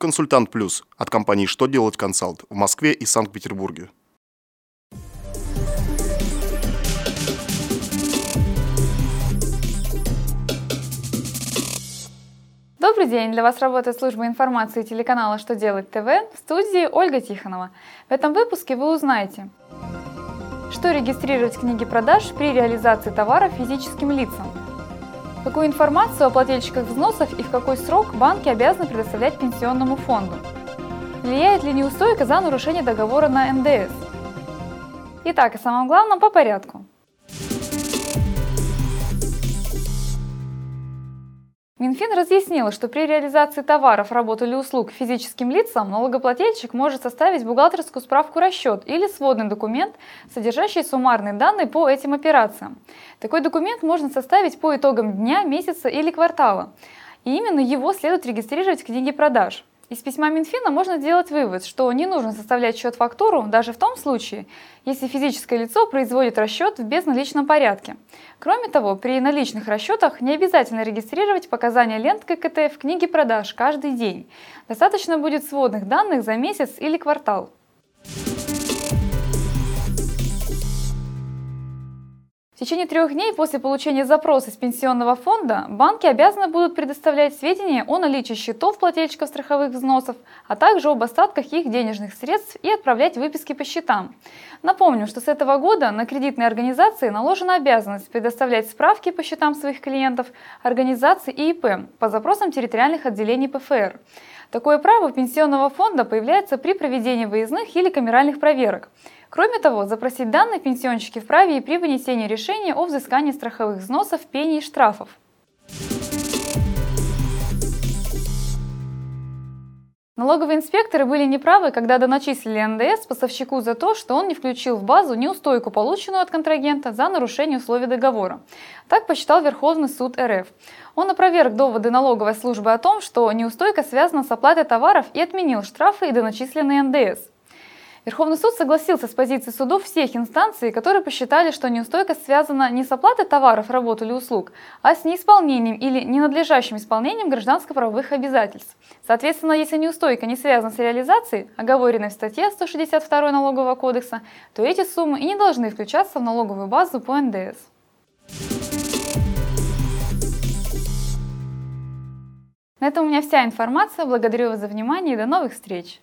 Консультант Плюс от компании «Что делать консалт» в Москве и Санкт-Петербурге. Добрый день! Для вас работает служба информации телеканала «Что делать ТВ» в студии Ольга Тихонова. В этом выпуске вы узнаете, что регистрировать в книге продаж при реализации товара физическим лицам, какую информацию о плательщиках взносов и в какой срок банки обязаны предоставлять пенсионному фонду, влияет ли неустойка за нарушение договора на НДС. Итак, о самом главном по порядку. Минфин разъяснил, что при реализации товаров, работ или услуг физическим лицам налогоплательщик может составить бухгалтерскую справку-расчет или сводный документ, содержащий суммарные данные по этим операциям. Такой документ можно составить по итогам дня, месяца или квартала. И именно его следует регистрировать в книге продаж. Из письма Минфина можно сделать вывод, что не нужно составлять счет-фактуру даже в том случае, если физическое лицо производит расчет в безналичном порядке. Кроме того, при наличных расчетах не обязательно регистрировать показания лент ККТ в книге продаж каждый день. Достаточно будет сводных данных за месяц или квартал. В течение трех дней после получения запроса из пенсионного фонда банки обязаны будут предоставлять сведения о наличии счетов плательщиков страховых взносов, а также об остатках их денежных средств и отправлять выписки по счетам. Напомню, что с этого года на кредитные организации наложена обязанность предоставлять справки по счетам своих клиентов, организаций и ИП по запросам территориальных отделений ПФР. Такое право пенсионного фонда появляется при проведении выездных или камеральных проверок. Кроме того, запросить данные пенсионщики вправе и при вынесении решения о взыскании страховых взносов, пений и штрафов. Налоговые инспекторы были неправы, когда доначислили НДС поставщику за то, что он не включил в базу неустойку, полученную от контрагента за нарушение условий договора. Так посчитал Верховный суд РФ. Он опроверг доводы налоговой службы о том, что неустойка связана с оплатой товаров и отменил штрафы и доначисленный НДС. Верховный суд согласился с позицией судов всех инстанций, которые посчитали, что неустойка связана не с оплатой товаров, работ или услуг, а с неисполнением или ненадлежащим исполнением гражданско-правовых обязательств. Соответственно, если неустойка не связана с реализацией, оговоренной в статье 162 Налогового кодекса, то эти суммы и не должны включаться в налоговую базу по НДС. На этом у меня вся информация. Благодарю вас за внимание и до новых встреч!